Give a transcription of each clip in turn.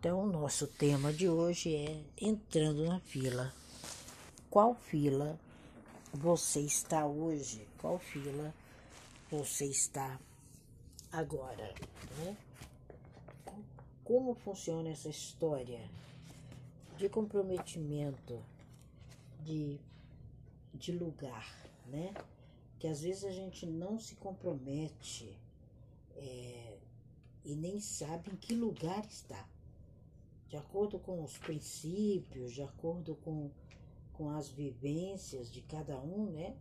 Então, o nosso tema de hoje é entrando na fila. Qual fila você está hoje? Qual fila você está agora? Né? Como funciona essa história de comprometimento, de, de lugar, né? Que às vezes a gente não se compromete é, e nem sabe em que lugar está de acordo com os princípios, de acordo com, com as vivências de cada um, né?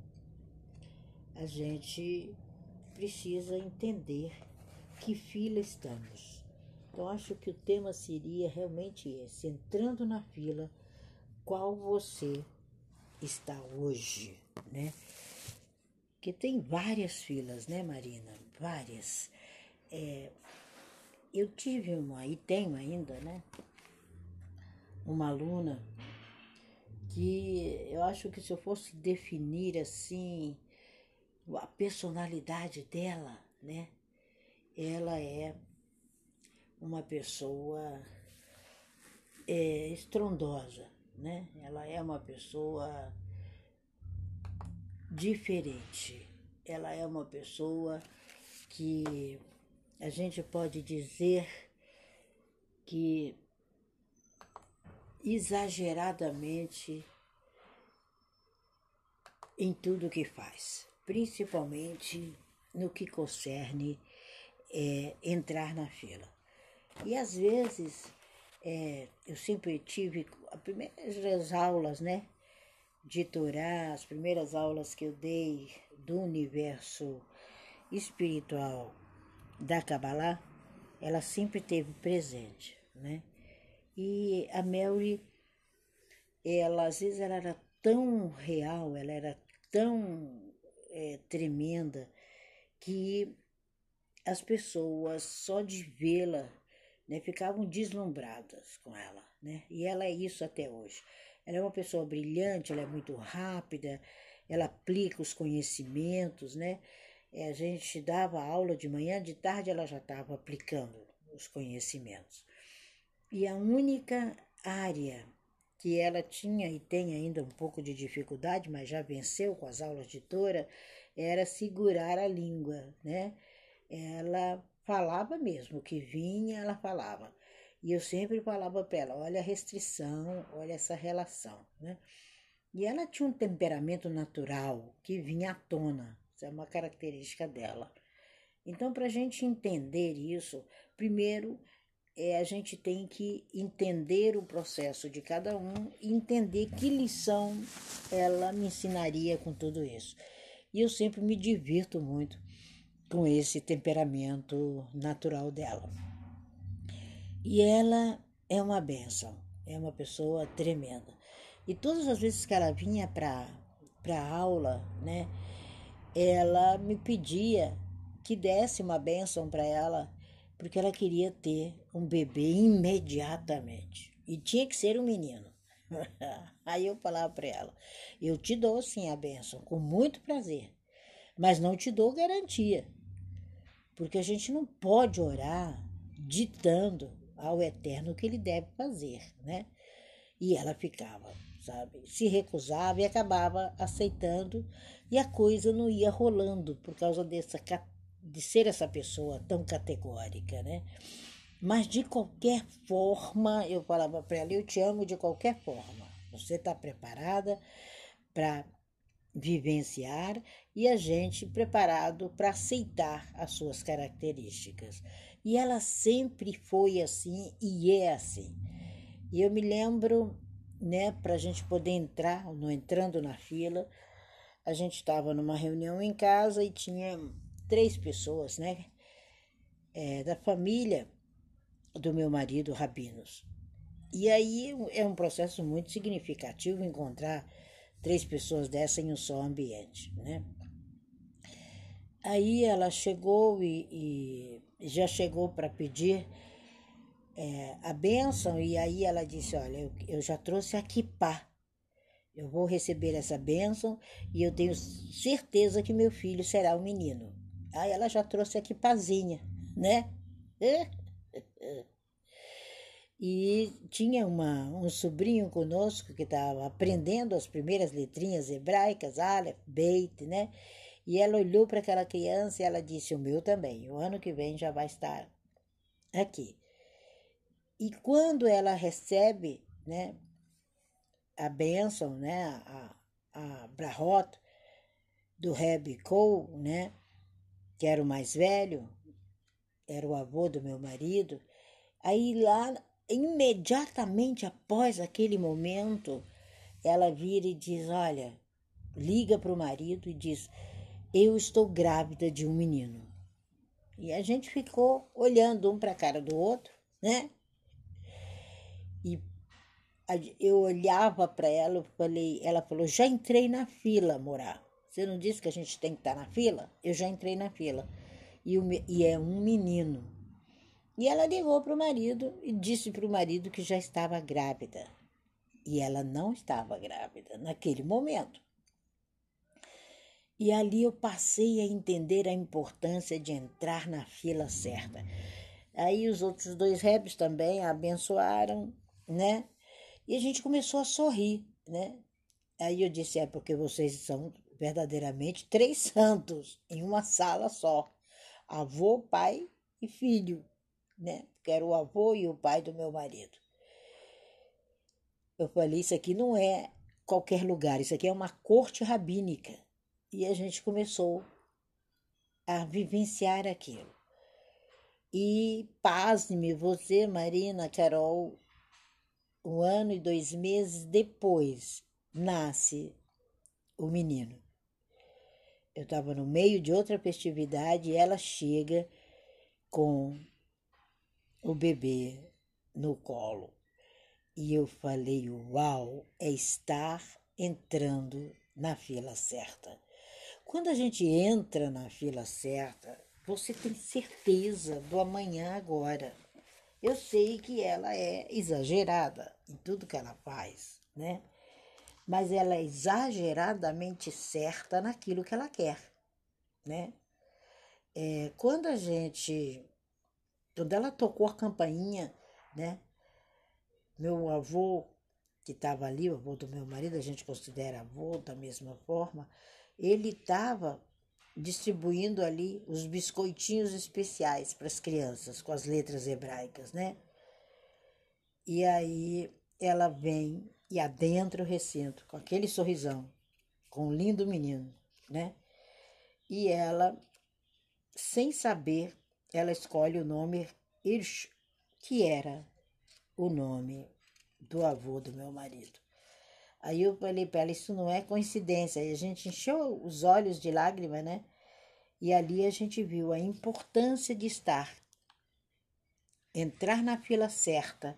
A gente precisa entender que fila estamos. Então, acho que o tema seria realmente esse: entrando na fila, qual você está hoje, né? Que tem várias filas, né, Marina? Várias. É, eu tive uma, e tenho ainda, né? Uma aluna que eu acho que se eu fosse definir assim a personalidade dela, né? Ela é uma pessoa é, estrondosa, né? Ela é uma pessoa diferente. Ela é uma pessoa que a gente pode dizer que exageradamente em tudo que faz, principalmente no que concerne é, entrar na fila. E às vezes é, eu sempre tive as primeiras aulas, né, de Torá, as primeiras aulas que eu dei do universo espiritual da Kabbalah, ela sempre teve presente, né? E a Mary, ela às vezes ela era tão real, ela era tão é, tremenda que as pessoas só de vê-la né, ficavam deslumbradas com ela, né? E ela é isso até hoje. Ela é uma pessoa brilhante, ela é muito rápida, ela aplica os conhecimentos, né? É, a gente dava aula de manhã, de tarde ela já estava aplicando os conhecimentos. E a única área que ela tinha e tem ainda um pouco de dificuldade, mas já venceu com as aulas de Tora, era segurar a língua, né? Ela falava mesmo, o que vinha, ela falava. E eu sempre falava para ela: olha a restrição, olha essa relação, né? E ela tinha um temperamento natural que vinha à tona, isso é uma característica dela. Então, para a gente entender isso, primeiro é, a gente tem que entender o processo de cada um e entender que lição ela me ensinaria com tudo isso. E eu sempre me divirto muito com esse temperamento natural dela. E ela é uma benção, é uma pessoa tremenda. E todas as vezes que ela vinha para a aula, né, ela me pedia que desse uma benção para ela porque ela queria ter um bebê imediatamente e tinha que ser um menino. Aí eu falava para ela: Eu te dou sim a bênção, com muito prazer, mas não te dou garantia, porque a gente não pode orar ditando ao Eterno o que ele deve fazer, né? E ela ficava, sabe, se recusava e acabava aceitando, e a coisa não ia rolando por causa dessa de ser essa pessoa tão categórica, né? Mas de qualquer forma, eu falava para ela: eu te amo de qualquer forma. Você está preparada para vivenciar e a gente preparado para aceitar as suas características. E ela sempre foi assim e é assim. E eu me lembro, né, para a gente poder entrar, não entrando na fila, a gente estava numa reunião em casa e tinha três pessoas, né? É, da família do meu marido, Rabinos. E aí é um processo muito significativo encontrar três pessoas dessa em um só ambiente, né? Aí ela chegou e, e já chegou para pedir é, a bênção, e aí ela disse: Olha, eu, eu já trouxe a kippah. Eu vou receber essa bênção e eu tenho certeza que meu filho será um menino. Aí ela já trouxe aqui pazinha, né? e tinha uma, um sobrinho conosco que estava aprendendo as primeiras letrinhas hebraicas, Aleph, Beit, né? E ela olhou para aquela criança e ela disse: O meu também, o ano que vem já vai estar aqui. E quando ela recebe né, a bênção, né, a, a Brahot do Reb Cole, né, que era o mais velho, era o avô do meu marido, aí lá imediatamente após aquele momento, ela vira e diz: Olha, liga para o marido e diz: Eu estou grávida de um menino. E a gente ficou olhando um para a cara do outro, né? E eu olhava para ela, eu falei, ela falou: Já entrei na fila, morar. Você não disse que a gente tem que estar tá na fila? Eu já entrei na fila. E, o, e é um menino. E ela ligou para o marido e disse para o marido que já estava grávida. E ela não estava grávida naquele momento. E ali eu passei a entender a importância de entrar na fila certa. Aí os outros dois rebes também abençoaram, né? E a gente começou a sorrir, né? Aí eu disse: é porque vocês são verdadeiramente três santos em uma sala só: avô, pai e filho né? Que era o avô e o pai do meu marido. Eu falei, isso aqui não é qualquer lugar, isso aqui é uma corte rabínica. E a gente começou a vivenciar aquilo. E pasme você, Marina, Carol, um ano e dois meses depois nasce o menino. Eu estava no meio de outra festividade e ela chega com o bebê no colo. E eu falei: Uau, é estar entrando na fila certa. Quando a gente entra na fila certa, você tem certeza do amanhã agora. Eu sei que ela é exagerada em tudo que ela faz, né? Mas ela é exageradamente certa naquilo que ela quer, né? É, quando a gente quando ela tocou a campainha, né? Meu avô, que estava ali, o avô do meu marido, a gente considera avô da mesma forma, ele estava distribuindo ali os biscoitinhos especiais para as crianças com as letras hebraicas, né? E aí ela vem e adentra o recinto com aquele sorrisão, com um lindo menino, né? E ela, sem saber, ela escolhe o nome Irsch, que era o nome do avô do meu marido. Aí eu falei para ela, isso não é coincidência. E a gente encheu os olhos de lágrima, né? E ali a gente viu a importância de estar, entrar na fila certa,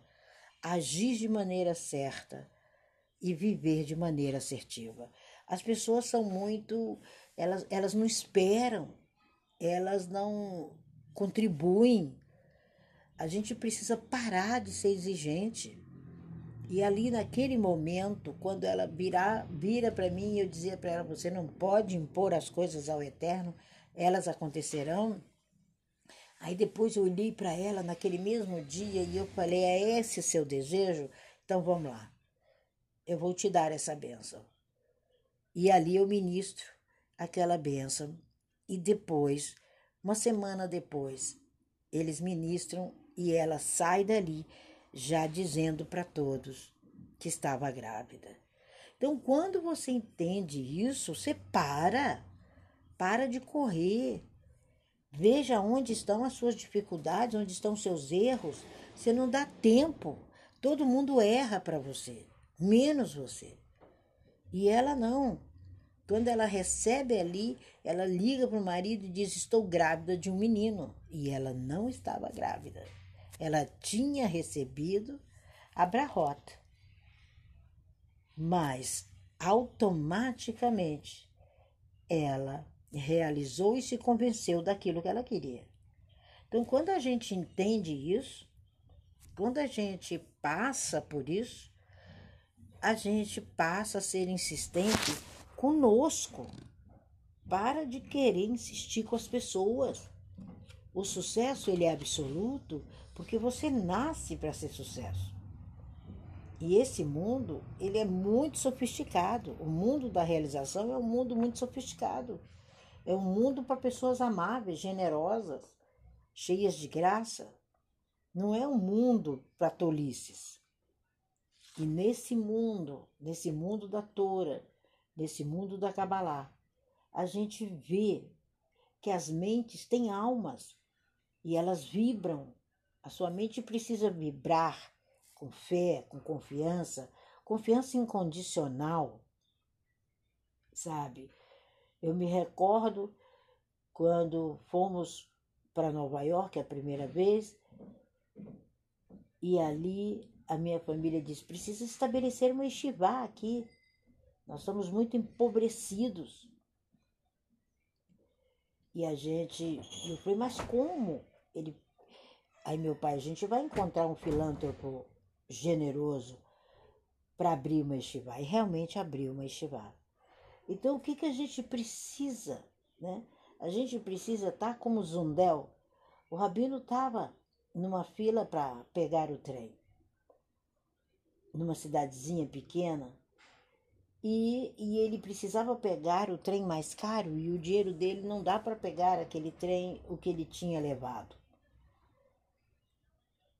agir de maneira certa e viver de maneira assertiva. As pessoas são muito, elas, elas não esperam, elas não contribuem. A gente precisa parar de ser exigente. E ali naquele momento, quando ela virar, vira para mim, eu dizia para ela: você não pode impor as coisas ao eterno, elas acontecerão. Aí depois eu olhei para ela naquele mesmo dia e eu falei: é esse seu desejo? Então vamos lá. Eu vou te dar essa bênção. E ali eu ministro aquela bênção. E depois uma semana depois, eles ministram e ela sai dali já dizendo para todos que estava grávida. Então, quando você entende isso, você para, para de correr. Veja onde estão as suas dificuldades, onde estão seus erros. Você não dá tempo. Todo mundo erra para você, menos você. E ela não. Quando ela recebe ali, ela liga para o marido e diz: Estou grávida de um menino. E ela não estava grávida. Ela tinha recebido a brahota. Mas automaticamente ela realizou e se convenceu daquilo que ela queria. Então, quando a gente entende isso, quando a gente passa por isso, a gente passa a ser insistente conosco. Para de querer insistir com as pessoas. O sucesso ele é absoluto porque você nasce para ser sucesso. E esse mundo, ele é muito sofisticado. O mundo da realização é um mundo muito sofisticado. É um mundo para pessoas amáveis, generosas, cheias de graça. Não é um mundo para tolices. E nesse mundo, nesse mundo da Tora, nesse mundo da Kabbalah, a gente vê que as mentes têm almas e elas vibram. A sua mente precisa vibrar com fé, com confiança, confiança incondicional, sabe? Eu me recordo quando fomos para Nova York a primeira vez e ali a minha família disse: precisa estabelecer uma estivá aqui. Nós estamos muito empobrecidos. E a gente, eu falei, mas como? Ele, aí meu pai, a gente vai encontrar um filântropo generoso para abrir uma estivá. E realmente abriu uma estivá. Então, o que, que a gente precisa? Né? A gente precisa estar tá como Zundel. O Rabino estava numa fila para pegar o trem, numa cidadezinha pequena, e, e ele precisava pegar o trem mais caro e o dinheiro dele não dá para pegar aquele trem, o que ele tinha levado.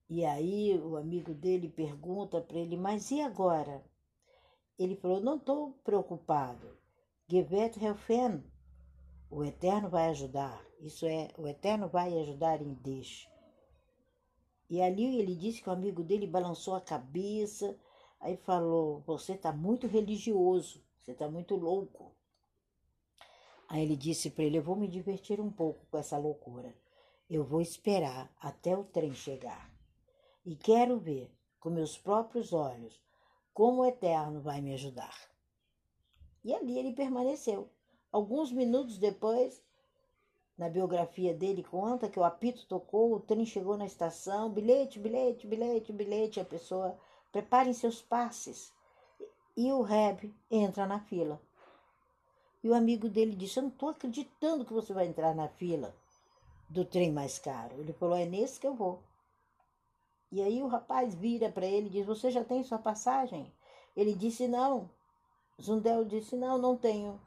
E aí o amigo dele pergunta para ele, mas e agora? Ele falou, não estou preocupado. Gevet Helfen, o Eterno vai ajudar. Isso é, o Eterno vai ajudar em Deus. E ali ele disse que o amigo dele balançou a cabeça, aí falou: Você está muito religioso, você está muito louco. Aí ele disse para ele: Eu vou me divertir um pouco com essa loucura. Eu vou esperar até o trem chegar. E quero ver com meus próprios olhos como o Eterno vai me ajudar. E ali ele permaneceu. Alguns minutos depois, na biografia dele conta que o apito tocou, o trem chegou na estação, bilhete, bilhete, bilhete, bilhete, a pessoa preparem seus passes. E o Reb entra na fila. E o amigo dele disse: Eu não estou acreditando que você vai entrar na fila do trem mais caro. Ele falou: É nesse que eu vou. E aí o rapaz vira para ele e diz: Você já tem sua passagem? Ele disse: Não. Zundel disse: Não, não tenho.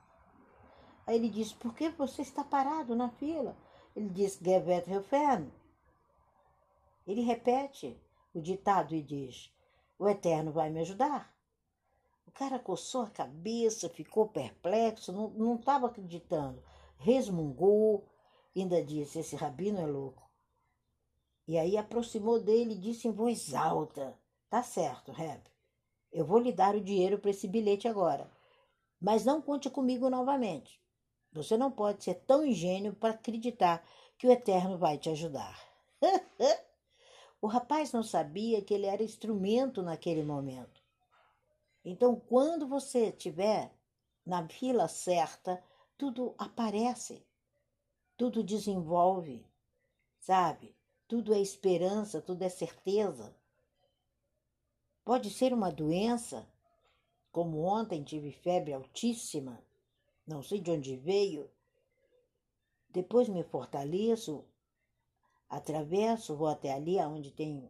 Aí ele disse: Por que você está parado na fila? Ele disse: Gevet Helfen. Ele repete o ditado e diz: O Eterno vai me ajudar. O cara coçou a cabeça, ficou perplexo, não estava acreditando, resmungou, ainda disse: Esse rabino é louco. E aí aproximou dele e disse em voz alta: Tá certo, Reb. Eu vou lhe dar o dinheiro para esse bilhete agora. Mas não conte comigo novamente. Você não pode ser tão ingênuo para acreditar que o Eterno vai te ajudar. o rapaz não sabia que ele era instrumento naquele momento. Então, quando você estiver na fila certa, tudo aparece, tudo desenvolve, sabe? Tudo é esperança, tudo é certeza. Pode ser uma doença, como ontem tive febre altíssima, não sei de onde veio. Depois me fortaleço, atravesso, vou até ali onde tem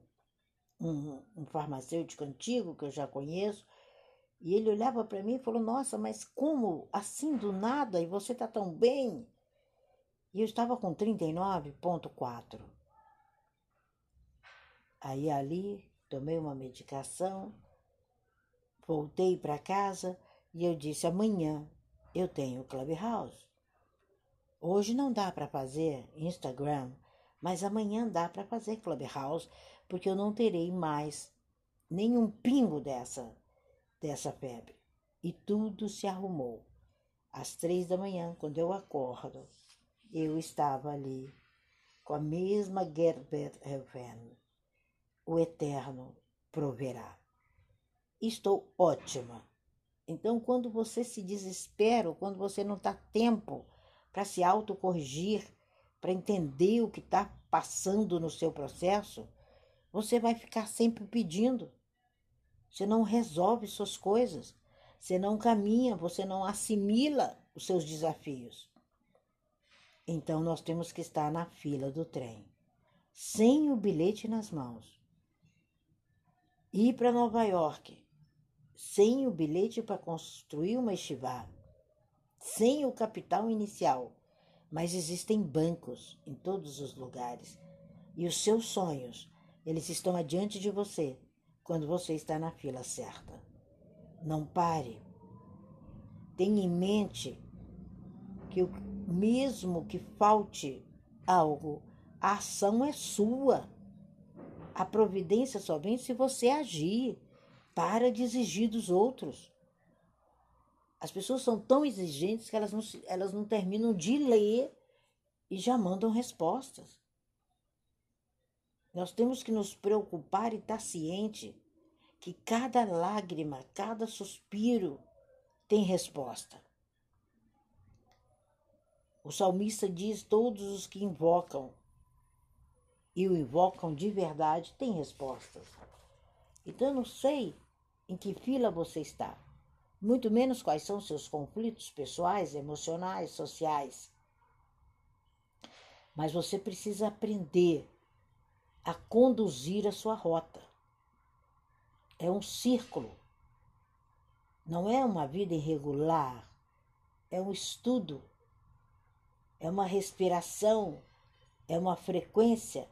um, um farmacêutico antigo que eu já conheço, e ele olhava para mim e falou: Nossa, mas como assim do nada e você está tão bem? E eu estava com 39,4. Aí ali tomei uma medicação, voltei para casa e eu disse: amanhã eu tenho Clubhouse. Hoje não dá para fazer Instagram, mas amanhã dá para fazer Clubhouse, porque eu não terei mais nenhum pingo dessa dessa febre. E tudo se arrumou. Às três da manhã, quando eu acordo, eu estava ali com a mesma Gerbert Helven o Eterno proverá. Estou ótima. Então, quando você se desespera, quando você não está tempo para se autocorrigir, para entender o que está passando no seu processo, você vai ficar sempre pedindo. Você não resolve suas coisas, você não caminha, você não assimila os seus desafios. Então nós temos que estar na fila do trem, sem o bilhete nas mãos. Ir para Nova York, sem o bilhete para construir uma estivá, sem o capital inicial. Mas existem bancos em todos os lugares. E os seus sonhos, eles estão adiante de você quando você está na fila certa. Não pare. Tenha em mente que mesmo que falte algo, a ação é sua. A providência só vem se você agir. Para de exigir dos outros. As pessoas são tão exigentes que elas não, elas não terminam de ler e já mandam respostas. Nós temos que nos preocupar e estar ciente que cada lágrima, cada suspiro tem resposta. O salmista diz: todos os que invocam e o invocam de verdade têm respostas. Então eu não sei em que fila você está, muito menos quais são seus conflitos pessoais, emocionais, sociais. Mas você precisa aprender a conduzir a sua rota. É um círculo. Não é uma vida irregular, é um estudo é uma respiração, é uma frequência,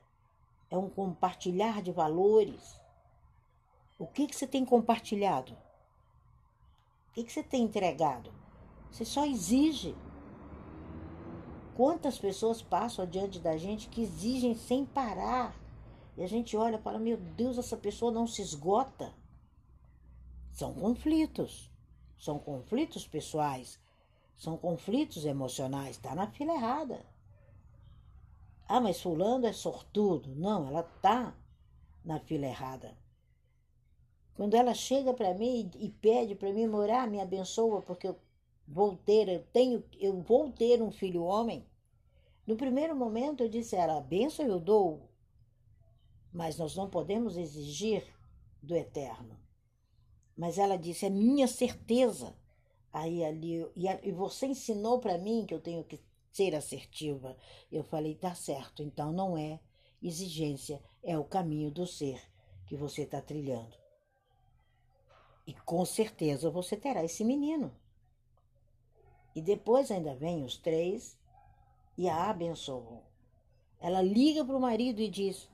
é um compartilhar de valores. O que, que você tem compartilhado? O que, que você tem entregado? Você só exige. Quantas pessoas passam adiante da gente que exigem sem parar? E a gente olha fala: meu Deus, essa pessoa não se esgota. São conflitos, são conflitos pessoais, são conflitos emocionais, está na fila errada. Ah, mas fulano é sortudo. Não, ela está na fila errada. Quando ela chega para mim e pede para mim morar, me abençoa porque eu vou ter, eu tenho, eu vou ter um filho homem. No primeiro momento eu disse a ela, benção eu dou, mas nós não podemos exigir do eterno. Mas ela disse, é minha certeza Aí ali, e, e você ensinou para mim que eu tenho que ser assertiva. Eu falei, tá certo, então não é exigência, é o caminho do ser que você está trilhando. E com certeza você terá esse menino. E depois ainda vem os três e a abençoam. Ela liga para o marido e diz: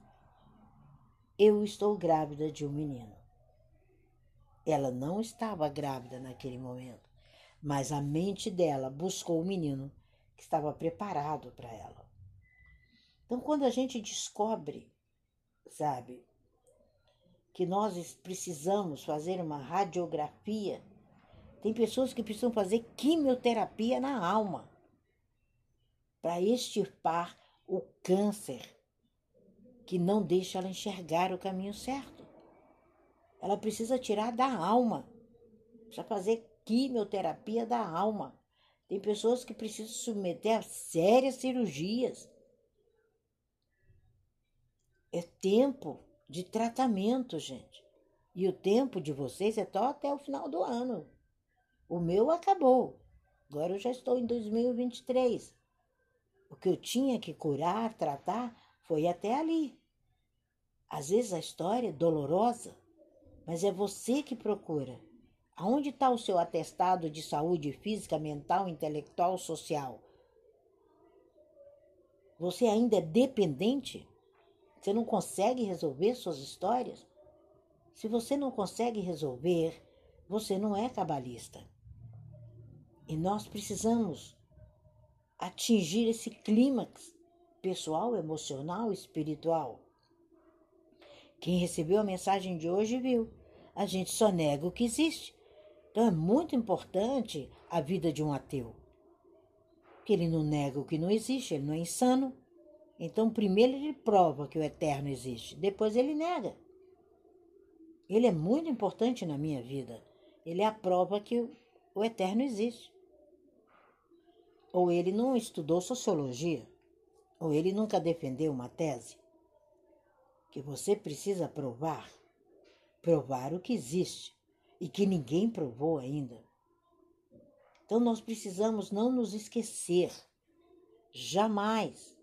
Eu estou grávida de um menino. Ela não estava grávida naquele momento mas a mente dela buscou o menino que estava preparado para ela. Então, quando a gente descobre, sabe, que nós precisamos fazer uma radiografia, tem pessoas que precisam fazer quimioterapia na alma para extirpar o câncer que não deixa ela enxergar o caminho certo. Ela precisa tirar da alma, precisa fazer quimioterapia da alma. Tem pessoas que precisam submeter a sérias cirurgias. É tempo de tratamento, gente. E o tempo de vocês é só até o final do ano. O meu acabou. Agora eu já estou em 2023. O que eu tinha que curar, tratar, foi até ali. Às vezes a história é dolorosa, mas é você que procura. Aonde está o seu atestado de saúde física, mental, intelectual, social? Você ainda é dependente? Você não consegue resolver suas histórias? Se você não consegue resolver, você não é cabalista. E nós precisamos atingir esse clímax pessoal, emocional, espiritual. Quem recebeu a mensagem de hoje viu. A gente só nega o que existe. Então é muito importante a vida de um ateu. Que ele não nega o que não existe, ele não é insano. Então, primeiro ele prova que o eterno existe, depois ele nega. Ele é muito importante na minha vida. Ele é a prova que o eterno existe. Ou ele não estudou sociologia, ou ele nunca defendeu uma tese. Que você precisa provar, provar o que existe e que ninguém provou ainda. Então nós precisamos não nos esquecer. jamais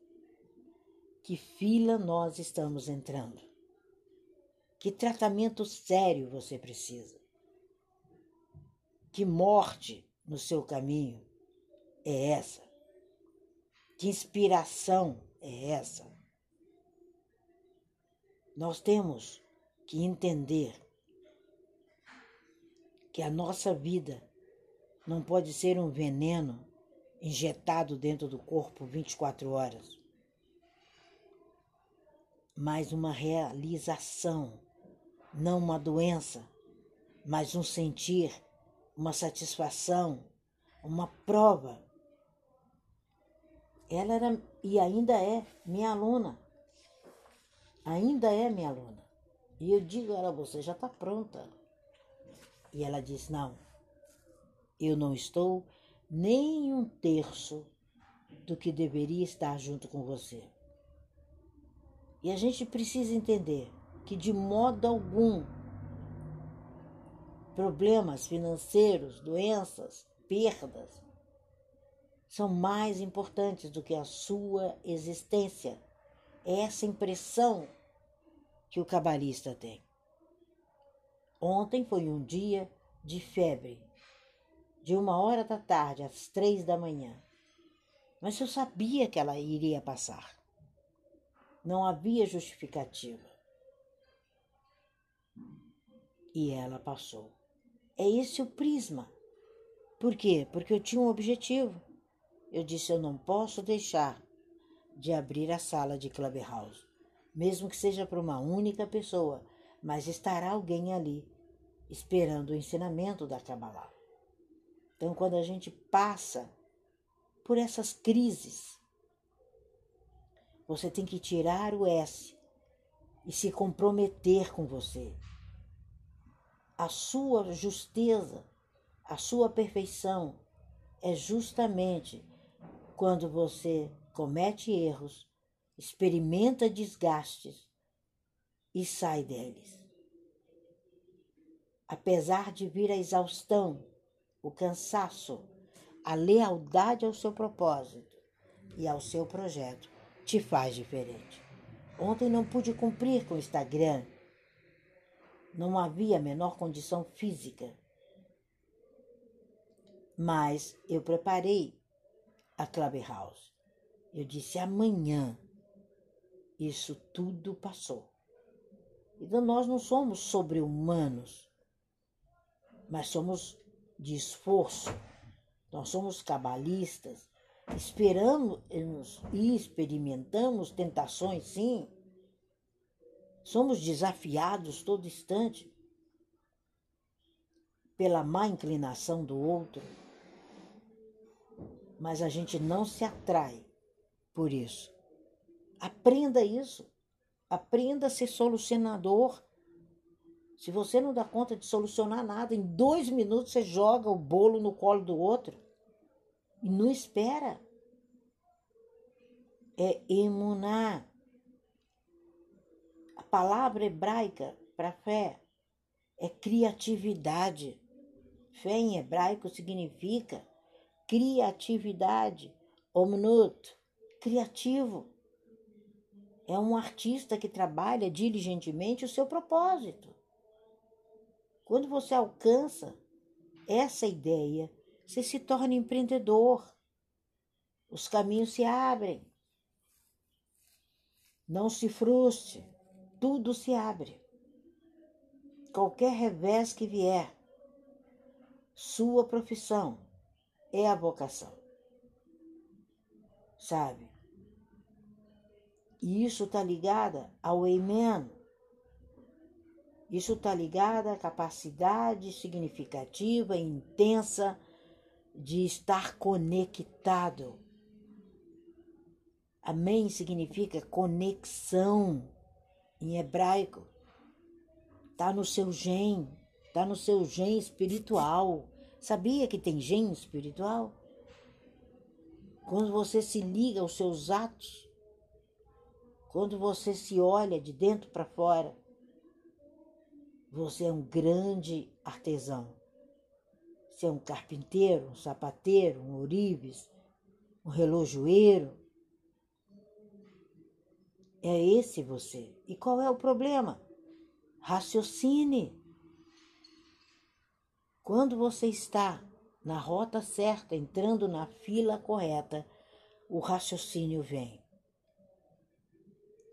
que fila nós estamos entrando. Que tratamento sério você precisa. Que morte no seu caminho é essa? Que inspiração é essa? Nós temos que entender que a nossa vida não pode ser um veneno injetado dentro do corpo 24 horas, mas uma realização, não uma doença, mas um sentir, uma satisfação, uma prova. Ela era e ainda é minha aluna. Ainda é minha aluna. E eu digo a ela, você já está pronta. E ela diz, não, eu não estou nem um terço do que deveria estar junto com você. E a gente precisa entender que, de modo algum, problemas financeiros, doenças, perdas, são mais importantes do que a sua existência. É essa impressão que o cabalista tem. Ontem foi um dia de febre de uma hora da tarde às três da manhã. Mas eu sabia que ela iria passar. Não havia justificativa. E ela passou. É esse o prisma. Por quê? Porque eu tinha um objetivo. Eu disse: eu não posso deixar de abrir a sala de Clubhouse, mesmo que seja para uma única pessoa, mas estará alguém ali esperando o ensinamento da Kabbalah. Então, quando a gente passa por essas crises, você tem que tirar o S e se comprometer com você. A sua justeza, a sua perfeição é justamente quando você comete erros, experimenta desgastes e sai deles. Apesar de vir a exaustão, o cansaço, a lealdade ao seu propósito e ao seu projeto te faz diferente. Ontem não pude cumprir com o Instagram. Não havia a menor condição física. Mas eu preparei a Clubhouse. Eu disse amanhã. Isso tudo passou. Então nós não somos sobre-humanos, mas somos de esforço. Nós somos cabalistas, esperamos e experimentamos tentações, sim. Somos desafiados todo instante pela má inclinação do outro, mas a gente não se atrai por isso. Aprenda isso. Aprenda a ser solucionador se você não dá conta de solucionar nada, em dois minutos você joga o bolo no colo do outro e não espera. É emunar. A palavra hebraica para fé é criatividade. Fé em hebraico significa criatividade, omnut, criativo. É um artista que trabalha diligentemente o seu propósito. Quando você alcança essa ideia, você se torna empreendedor. Os caminhos se abrem. Não se frustre, tudo se abre. Qualquer revés que vier, sua profissão é a vocação. Sabe? E isso está ligado ao Amen, isso está ligado à capacidade significativa e intensa de estar conectado. Amém significa conexão em hebraico. Está no seu gen, está no seu gen espiritual. Sabia que tem gen espiritual? Quando você se liga aos seus atos, quando você se olha de dentro para fora, você é um grande artesão. É um carpinteiro, um sapateiro, um ourives, um relojoeiro. É esse você. E qual é o problema? Raciocine. Quando você está na rota certa, entrando na fila correta, o raciocínio vem.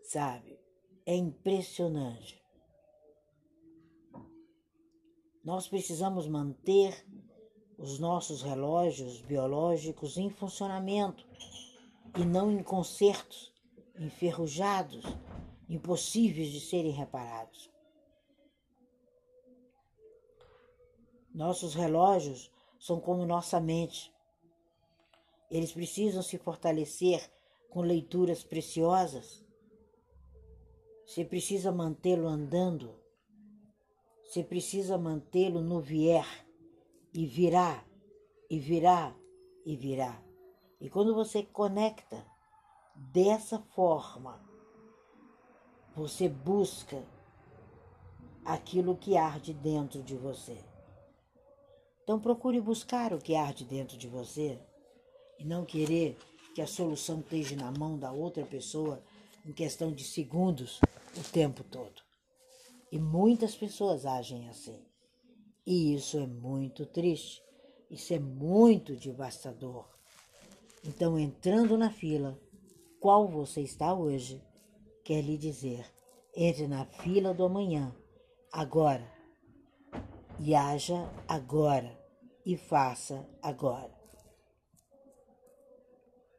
Sabe? É impressionante. Nós precisamos manter os nossos relógios biológicos em funcionamento e não em consertos, enferrujados, impossíveis de serem reparados. Nossos relógios são como nossa mente. Eles precisam se fortalecer com leituras preciosas. Você precisa mantê-lo andando. Você precisa mantê-lo no vier e virá, e virá, e virá. E quando você conecta dessa forma, você busca aquilo que arde dentro de você. Então procure buscar o que arde dentro de você e não querer que a solução esteja na mão da outra pessoa em questão de segundos o tempo todo. E muitas pessoas agem assim. E isso é muito triste, isso é muito devastador. Então, entrando na fila, qual você está hoje, quer lhe dizer: entre na fila do amanhã, agora, e haja agora, e faça agora.